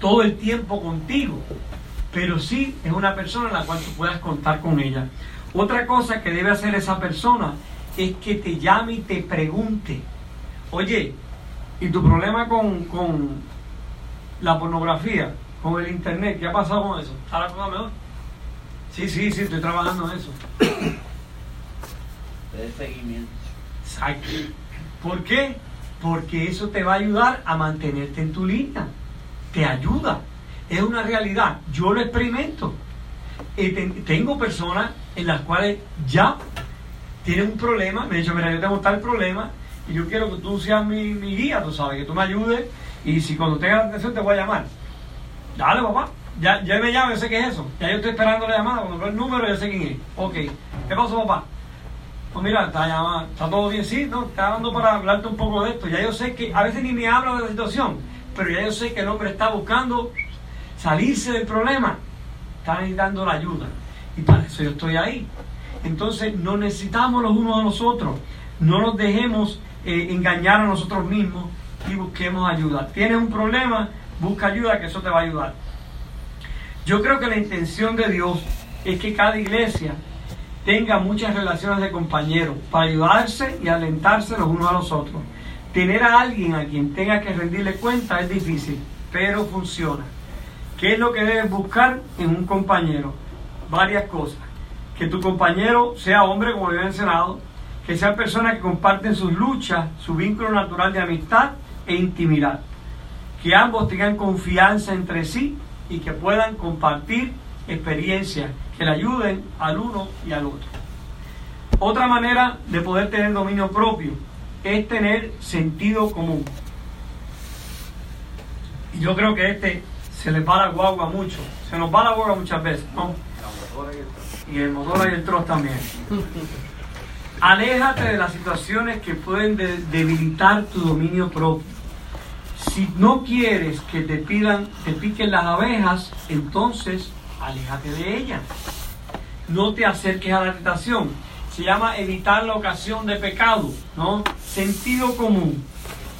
todo el tiempo contigo, pero sí es una persona en la cual tú puedas contar con ella. Otra cosa que debe hacer esa persona es que te llame y te pregunte, oye, ¿y tu problema con, con la pornografía, con el internet, qué ha pasado con eso? ¿Está la cosa mejor? Sí, sí, sí, estoy trabajando en eso. [COUGHS] De seguimiento. Exacto. ¿Por qué? Porque eso te va a ayudar a mantenerte en tu línea. Te ayuda. Es una realidad. Yo lo experimento. tengo personas en las cuales ya tienen un problema. Me han dicho, mira, yo tengo tal problema y yo quiero que tú seas mi, guía, tú sabes, que tú me ayudes y si cuando tenga la atención te voy a llamar. Dale, papá. Ya, ya me llamo, yo sé qué es eso. Ya yo estoy esperando la llamada. Cuando veo el número, yo sé quién es. Ok. ¿Qué pasó, papá? Pues mira, está, llamada, está todo bien, sí, ¿no? Está hablando para hablarte un poco de esto. Ya yo sé que a veces ni me habla de la situación, pero ya yo sé que el hombre está buscando salirse del problema. Está necesitando la ayuda. Y para eso yo estoy ahí. Entonces no necesitamos los unos a los otros. No nos dejemos eh, engañar a nosotros mismos y busquemos ayuda. Tienes un problema, busca ayuda, que eso te va a ayudar. Yo creo que la intención de Dios es que cada iglesia tenga muchas relaciones de compañeros para ayudarse y alentarse los unos a los otros. Tener a alguien a quien tenga que rendirle cuenta es difícil, pero funciona. ¿Qué es lo que debes buscar en un compañero? Varias cosas. Que tu compañero sea hombre, como había mencionado, que sean personas que comparten sus luchas, su vínculo natural de amistad e intimidad. Que ambos tengan confianza entre sí y que puedan compartir experiencias que le ayuden al uno y al otro. Otra manera de poder tener dominio propio es tener sentido común. Y yo creo que este se le para guagua mucho. Se nos va la guagua muchas veces, ¿no? Y el motor y el troz también. [LAUGHS] Aléjate de las situaciones que pueden debilitar tu dominio propio. Si no quieres que te pidan, te piquen las abejas, entonces aléjate de ellas. No te acerques a la tentación. Se llama evitar la ocasión de pecado, ¿no? Sentido común.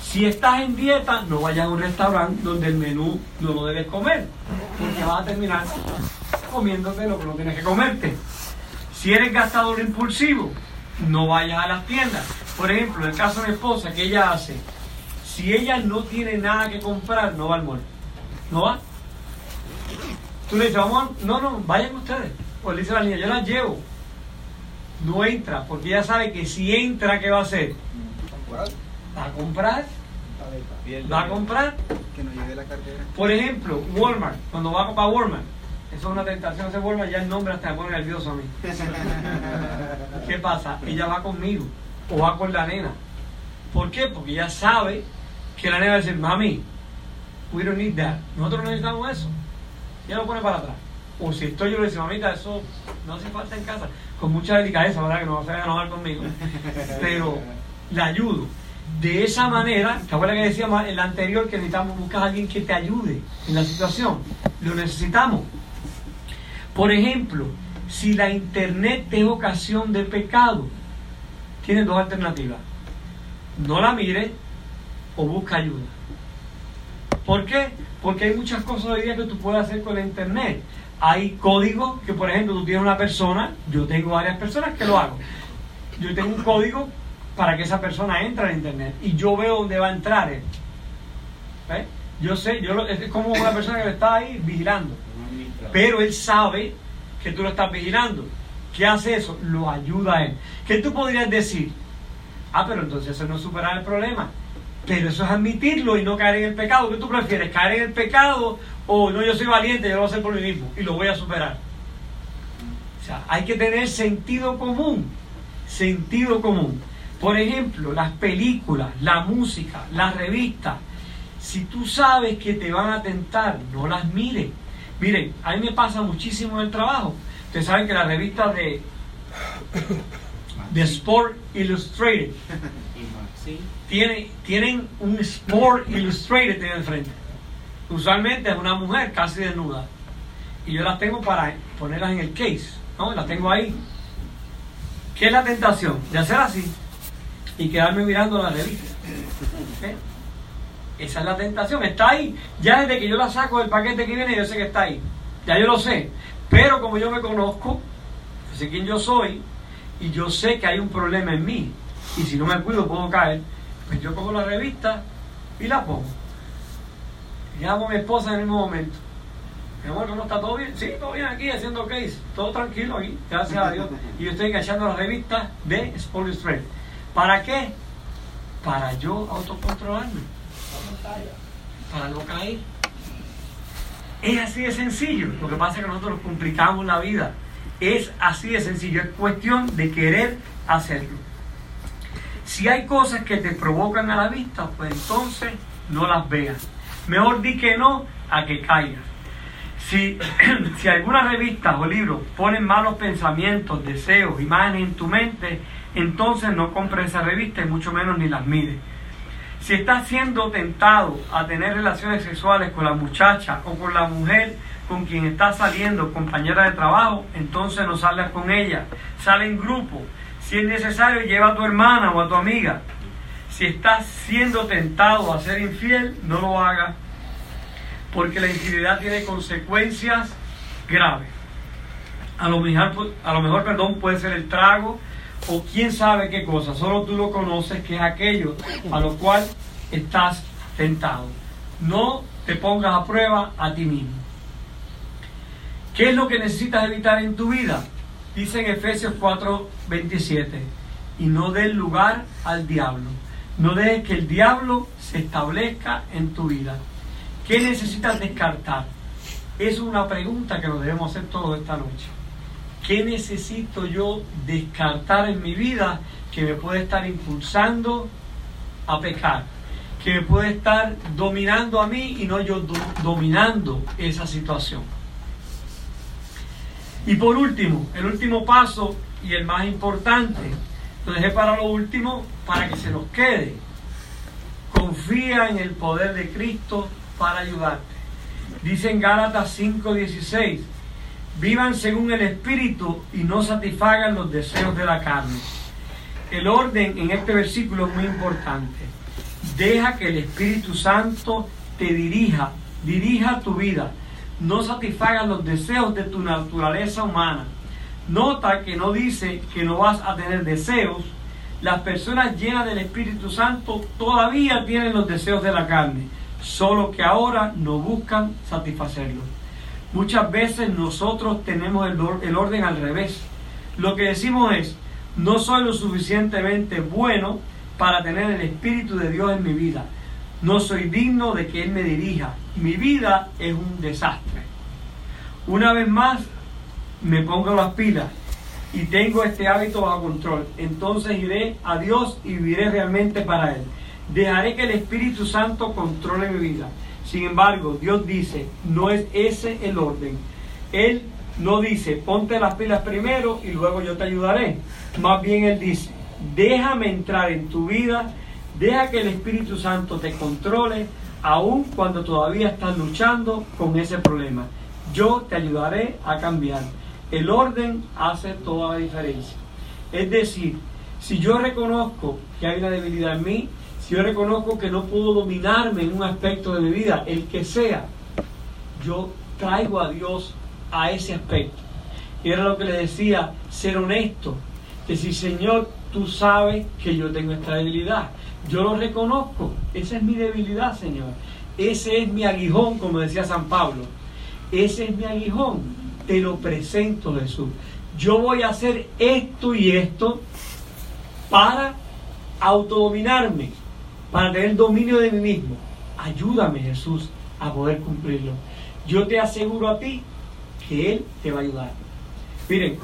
Si estás en dieta, no vayas a un restaurante donde el menú no lo debes comer, porque vas a terminar comiéndote lo que no tienes que comerte. Si eres gastador impulsivo, no vayas a las tiendas. Por ejemplo, en el caso de mi esposa, ¿qué ella hace? Si ella no tiene nada que comprar, no va al mall. ¿No va? Tú le dices, vamos, no, no, vayan ustedes. O le dice a la niña, yo la llevo. No entra, porque ella sabe que si entra, ¿qué va a hacer? Va a comprar. Va a comprar. Que no lleve la cartera. Por ejemplo, Walmart, cuando va para Walmart, eso es una tentación ese Walmart, ya el nombre hasta me pone nervioso a mí. [LAUGHS] ¿Qué pasa? Ella va conmigo o va con la nena. ¿Por qué? Porque ella sabe que la nena va a decir, mami, we don't need that. Nosotros no necesitamos eso. Ella lo pone para atrás. O si estoy yo le digo, mamita, eso no hace falta en casa. Con mucha delicadeza, ¿verdad? Que no va a enojar conmigo. [LAUGHS] Pero la ayudo. De esa manera, ¿te acuerdas que decíamos en la anterior que necesitamos buscar a alguien que te ayude en la situación? Lo necesitamos. Por ejemplo, si la internet es ocasión de pecado, tienes dos alternativas. No la mire o busca ayuda. ¿Por qué? Porque hay muchas cosas hoy día que tú puedes hacer con la internet. Hay códigos que, por ejemplo, tú tienes una persona, yo tengo varias personas que lo hago. Yo tengo un código para que esa persona entre a internet y yo veo dónde va a entrar él. Yo sé, yo es como una persona que le está ahí vigilando. Pero él sabe que tú lo estás vigilando. ¿Qué hace eso? Lo ayuda a él. ¿Qué tú podrías decir? Ah, pero entonces eso no superar el problema. Pero eso es admitirlo y no caer en el pecado. ¿Qué tú prefieres? ¿Caer en el pecado o no, yo soy valiente, yo lo voy a hacer por mí mismo y lo voy a superar? O sea, hay que tener sentido común. Sentido común. Por ejemplo, las películas, la música, las revistas. Si tú sabes que te van a tentar, no las mires. Miren, a mí me pasa muchísimo en el trabajo. Ustedes saben que las revistas de, de Sport Illustrated tienen, tienen un Sport Illustrated en el frente. Usualmente es una mujer casi desnuda. Y yo las tengo para ponerlas en el case. ¿no? Las tengo ahí. ¿Qué es la tentación? De hacer así y quedarme mirando la revista. ¿Eh? Esa es la tentación, está ahí. Ya desde que yo la saco del paquete que viene, yo sé que está ahí. Ya yo lo sé. Pero como yo me conozco, sé quién yo soy, y yo sé que hay un problema en mí, y si no me cuido puedo caer, pues yo cojo la revista y la pongo. Llamo a mi esposa en el mismo momento. Mi amor, ¿cómo está todo bien? Sí, todo bien aquí, haciendo case, todo tranquilo aquí, gracias a Dios. Y yo estoy enganchando la revista de Sport Illustrated. ¿Para qué? Para yo autocontrolarme para no caer. Es así de sencillo. Lo que pasa es que nosotros complicamos la vida. Es así de sencillo. Es cuestión de querer hacerlo. Si hay cosas que te provocan a la vista, pues entonces no las veas. Mejor di que no a que caigas. Si, [CLEARS THROAT] si algunas revistas o libros ponen malos pensamientos, deseos, imágenes en tu mente, entonces no compres esa revista y mucho menos ni las mires. Si estás siendo tentado a tener relaciones sexuales con la muchacha o con la mujer con quien estás saliendo, compañera de trabajo, entonces no salgas con ella. Sale en grupo. Si es necesario, lleva a tu hermana o a tu amiga. Si estás siendo tentado a ser infiel, no lo hagas, porque la infidelidad tiene consecuencias graves. A lo mejor, a lo mejor perdón, puede ser el trago o quién sabe qué cosa. Solo tú lo conoces, que es aquello a lo cual estás tentado. No te pongas a prueba a ti mismo. ¿Qué es lo que necesitas evitar en tu vida? Dice en Efesios 4:27, y no des lugar al diablo. No dejes que el diablo se establezca en tu vida. ¿Qué necesitas descartar? Es una pregunta que nos debemos hacer todos esta noche. ¿Qué necesito yo descartar en mi vida que me puede estar impulsando a pecar? Que me puede estar dominando a mí y no yo dominando esa situación. Y por último, el último paso y el más importante, lo dejé para lo último para que se nos quede. Confía en el poder de Cristo para ayudarte. Dice en Gálatas 5:16, vivan según el Espíritu y no satisfagan los deseos de la carne. El orden en este versículo es muy importante. Deja que el Espíritu Santo te dirija, dirija tu vida no satisfagan los deseos de tu naturaleza humana. Nota que no dice que no vas a tener deseos. Las personas llenas del Espíritu Santo todavía tienen los deseos de la carne, solo que ahora no buscan satisfacerlos. Muchas veces nosotros tenemos el, orden al revés. Lo que decimos es, no soy lo suficientemente bueno para tener el Espíritu de Dios en mi vida no soy digno de que Él me dirija. Mi vida es un desastre. Una vez más, me pongo las pilas y tengo este hábito bajo control. Entonces iré a Dios y viviré realmente para Él. Dejaré que el Espíritu Santo controle mi vida. Sin embargo, Dios dice, no es ese el orden. Él no dice, ponte las pilas primero y luego yo te ayudaré. Más bien Él dice, déjame entrar en tu vida Deja que el Espíritu Santo te controle aun cuando todavía estás luchando con ese problema. Yo te ayudaré a cambiar. El orden hace toda la diferencia. Es decir, si yo reconozco que hay una debilidad en mí, yo reconozco que no puedo dominarme en un aspecto de mi vida, el que sea, yo traigo a Dios a ese aspecto. Y era lo que le decía, ser honesto. Decir, Señor, tú sabes que yo tengo esta debilidad. Yo lo reconozco. Esa es mi debilidad, Señor. Ese es mi aguijón, como decía San Pablo. Ese es mi aguijón. Te lo presento, Jesús. Yo voy a hacer esto y esto para autodominarme, para tener dominio de mí mismo. Ayúdame, Jesús, a poder cumplirlo. Yo te aseguro a ti que Él te va a ayudar. Miren,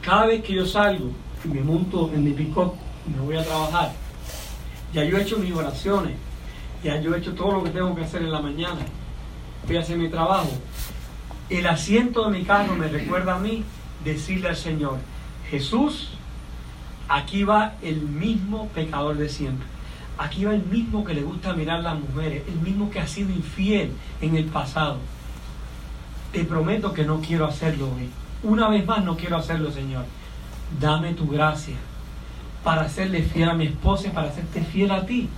cada vez que yo salgo y me monto en mi pick-up me voy a trabajar. Ya yo he hecho mis oraciones, ya yo he hecho todo lo que tengo que hacer en la mañana. Voy a hacer mi trabajo. El asiento de mi carro me recuerda a mí decirle al Señor, Jesús, aquí va el mismo pecador de siempre. Aquí va el mismo que le gusta mirar las mujeres, el mismo que ha sido infiel en el pasado. Te prometo que no quiero hacerlo hoy. Una vez más no quiero hacerlo, Señor. Dame tu gracia para serle fiel a mi esposa y para hacerte fiel a ti.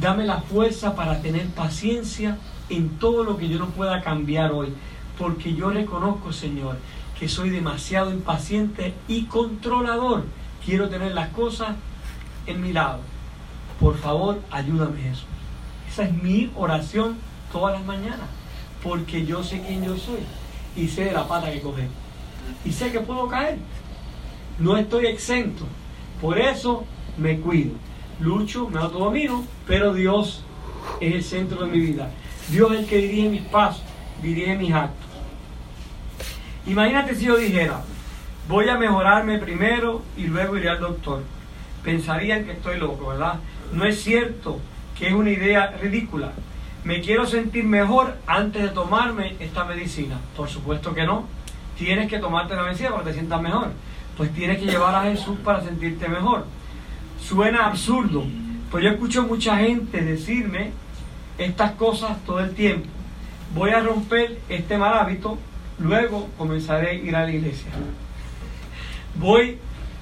Dame la fuerza para tener paciencia en todo lo que yo no pueda cambiar hoy. Porque yo reconozco, Señor, que soy demasiado impaciente y controlador. Quiero tener las cosas en mi lado. Por favor, ayúdame Jesús. Esa es mi oración todas las mañanas. Porque yo sé quién yo soy. Y sé de la pata que coger. Y sé que puedo caer. No estoy exento por eso me cuido. Lucho, me autodomino, pero Dios es el centro de mi vida. Dios es el que dirige mis pasos, dirige mis actos. Imagínate si yo dijera, voy a mejorarme primero y luego iré al doctor. Pensarían que estoy loco, ¿verdad? No es cierto que es una idea ridícula. Me quiero sentir mejor antes de tomarme esta medicina. Por supuesto que no. Tienes que tomarte la medicina para que te sientas mejor pues tienes que llevar a Jesús para sentirte mejor. suena absurdo, pero yo escucho mucha gente decirme estas cosas todo el tiempo. Voy a romper este mal hábito, luego comenzaré a ir a la iglesia. Voy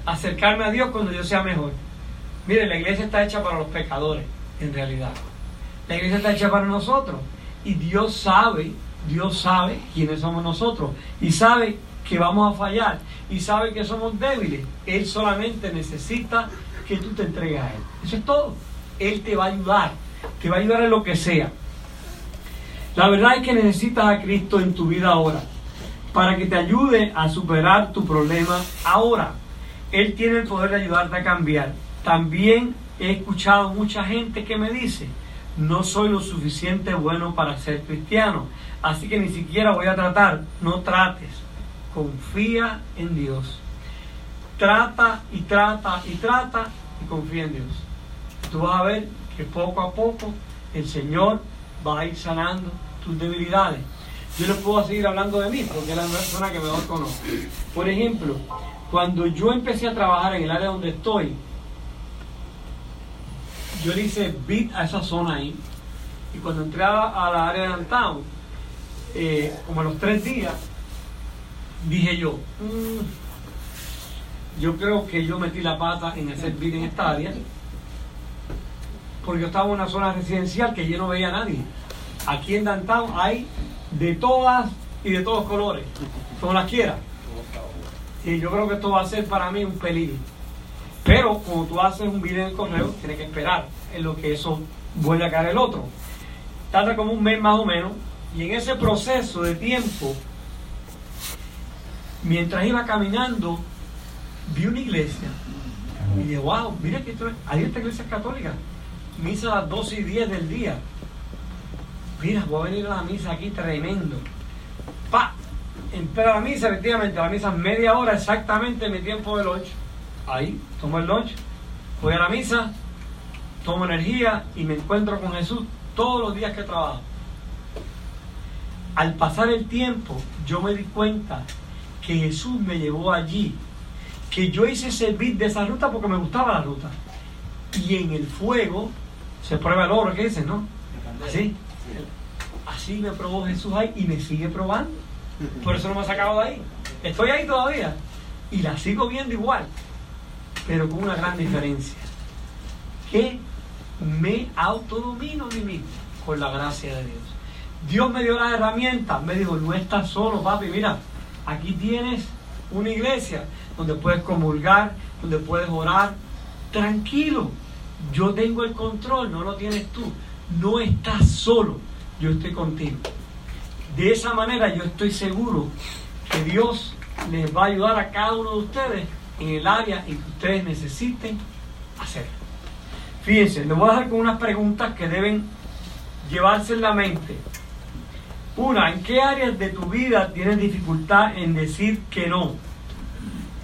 a acercarme a Dios cuando yo sea mejor. Mire, la iglesia está hecha para los pecadores, en realidad. La iglesia está hecha para nosotros. Y Dios sabe, Dios sabe quiénes somos nosotros. Y sabe que vamos a fallar. Y sabe que somos débiles. Él solamente necesita que tú te entregues a Él. Eso es todo. Él te va a ayudar. Te va a ayudar en lo que sea. La verdad es que necesitas a Cristo en tu vida ahora. Para que te ayude a superar tu problema ahora. Él tiene el poder de ayudarte a cambiar. También he escuchado mucha gente que me dice, no soy lo suficiente bueno para ser cristiano, así que ni siquiera voy a tratar. No trates, confía en Dios. Trata y trata y trata y confía en Dios. Tú vas a ver que poco a poco el Señor va a ir sanando tus debilidades. Yo les puedo seguir hablando de mí, porque es la persona que mejor conoce. Por ejemplo, cuando yo empecé a trabajar en el área donde estoy, yo le hice beat a esa zona ahí. Y cuando entré a la, área de downtown, eh, como a los tres días, dije yo, mm, yo creo que yo metí la pata en hacer beat en esta área, porque yo estaba en una zona residencial que yo no veía a nadie. Aquí en downtown hay de todas y de todos colores, como las quiera. Y yo creo que esto va a ser para mí un peligro. Pero como tú haces un video en correo, tienes que esperar en lo que eso vuelve a caer el otro. Tarda como un mes más o menos. Y en ese proceso de tiempo, mientras iba caminando, vi una iglesia. Y dije, wow, mira que esto hay esta iglesia católica. Misa a las 12 y 10 del día. Mira, voy a venir a la misa aquí tremendo. Pa, Espera la misa, efectivamente, la misa media hora exactamente mi tiempo del 8 ahí, tomo el lunch, voy a la misa, tomo energía y me encuentro con Jesús todos los días que trabajo. Al pasar el tiempo, yo me di cuenta que Jesús me llevó allí, que yo hice servir de esa ruta porque me gustaba la ruta. Y en el fuego se prueba el oro, ¿qué dicen, no? Así. Así me probó Jesús ahí y me sigue probando. Por eso no me ha sacado de ahí. Estoy ahí todavía. Y la sigo viendo igual pero con una gran diferencia. Que me autodomino a mí mismo con la gracia de Dios. Dios me dio la herramienta, me dijo, no estás solo, papi, mira, aquí tienes una iglesia donde puedes comulgar, donde puedes orar, tranquilo, yo tengo el control, no lo tienes tú, no estás solo, yo estoy contigo. De esa manera yo estoy seguro que Dios les va a ayudar a cada uno de ustedes en el área en que ustedes necesiten hacer. Fíjense, les voy a dejar con unas preguntas que deben llevarse en la mente. Una, ¿en qué áreas de tu vida tienes dificultad en decir que no?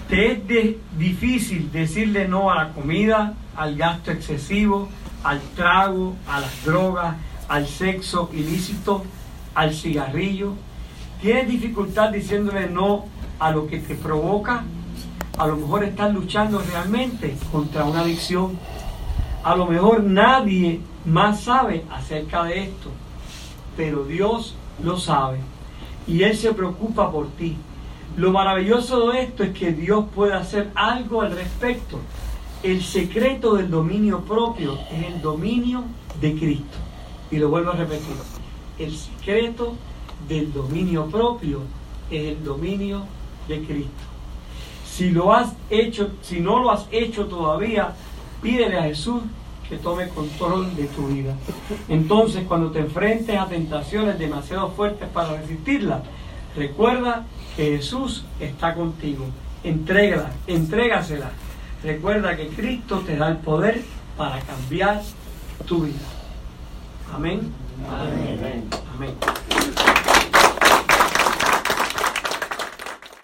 ¿Te es difícil decirle no a la comida, al gasto excesivo, al trago, a las drogas, al sexo ilícito, al cigarrillo? ¿Tienes dificultad diciéndole no a lo que te provoca a lo mejor estás luchando realmente contra una adicción. A lo mejor nadie más sabe acerca de esto, pero Dios lo sabe y Él se preocupa por ti. Lo maravilloso de esto es que Dios puede hacer algo al respecto. El secreto del dominio propio es el dominio de Cristo. Y lo vuelvo a repetir. El secreto del dominio propio es el dominio de Cristo. Si lo has hecho, si no lo has hecho todavía, pídele a Jesús que tome control de tu vida. Entonces, cuando te enfrentes a tentaciones demasiado fuertes para resistirlas, recuerda que Jesús está contigo. Entrégala, entrégasela. Recuerda que Cristo te da el poder para cambiar tu vida. Amén. Amén. Amén.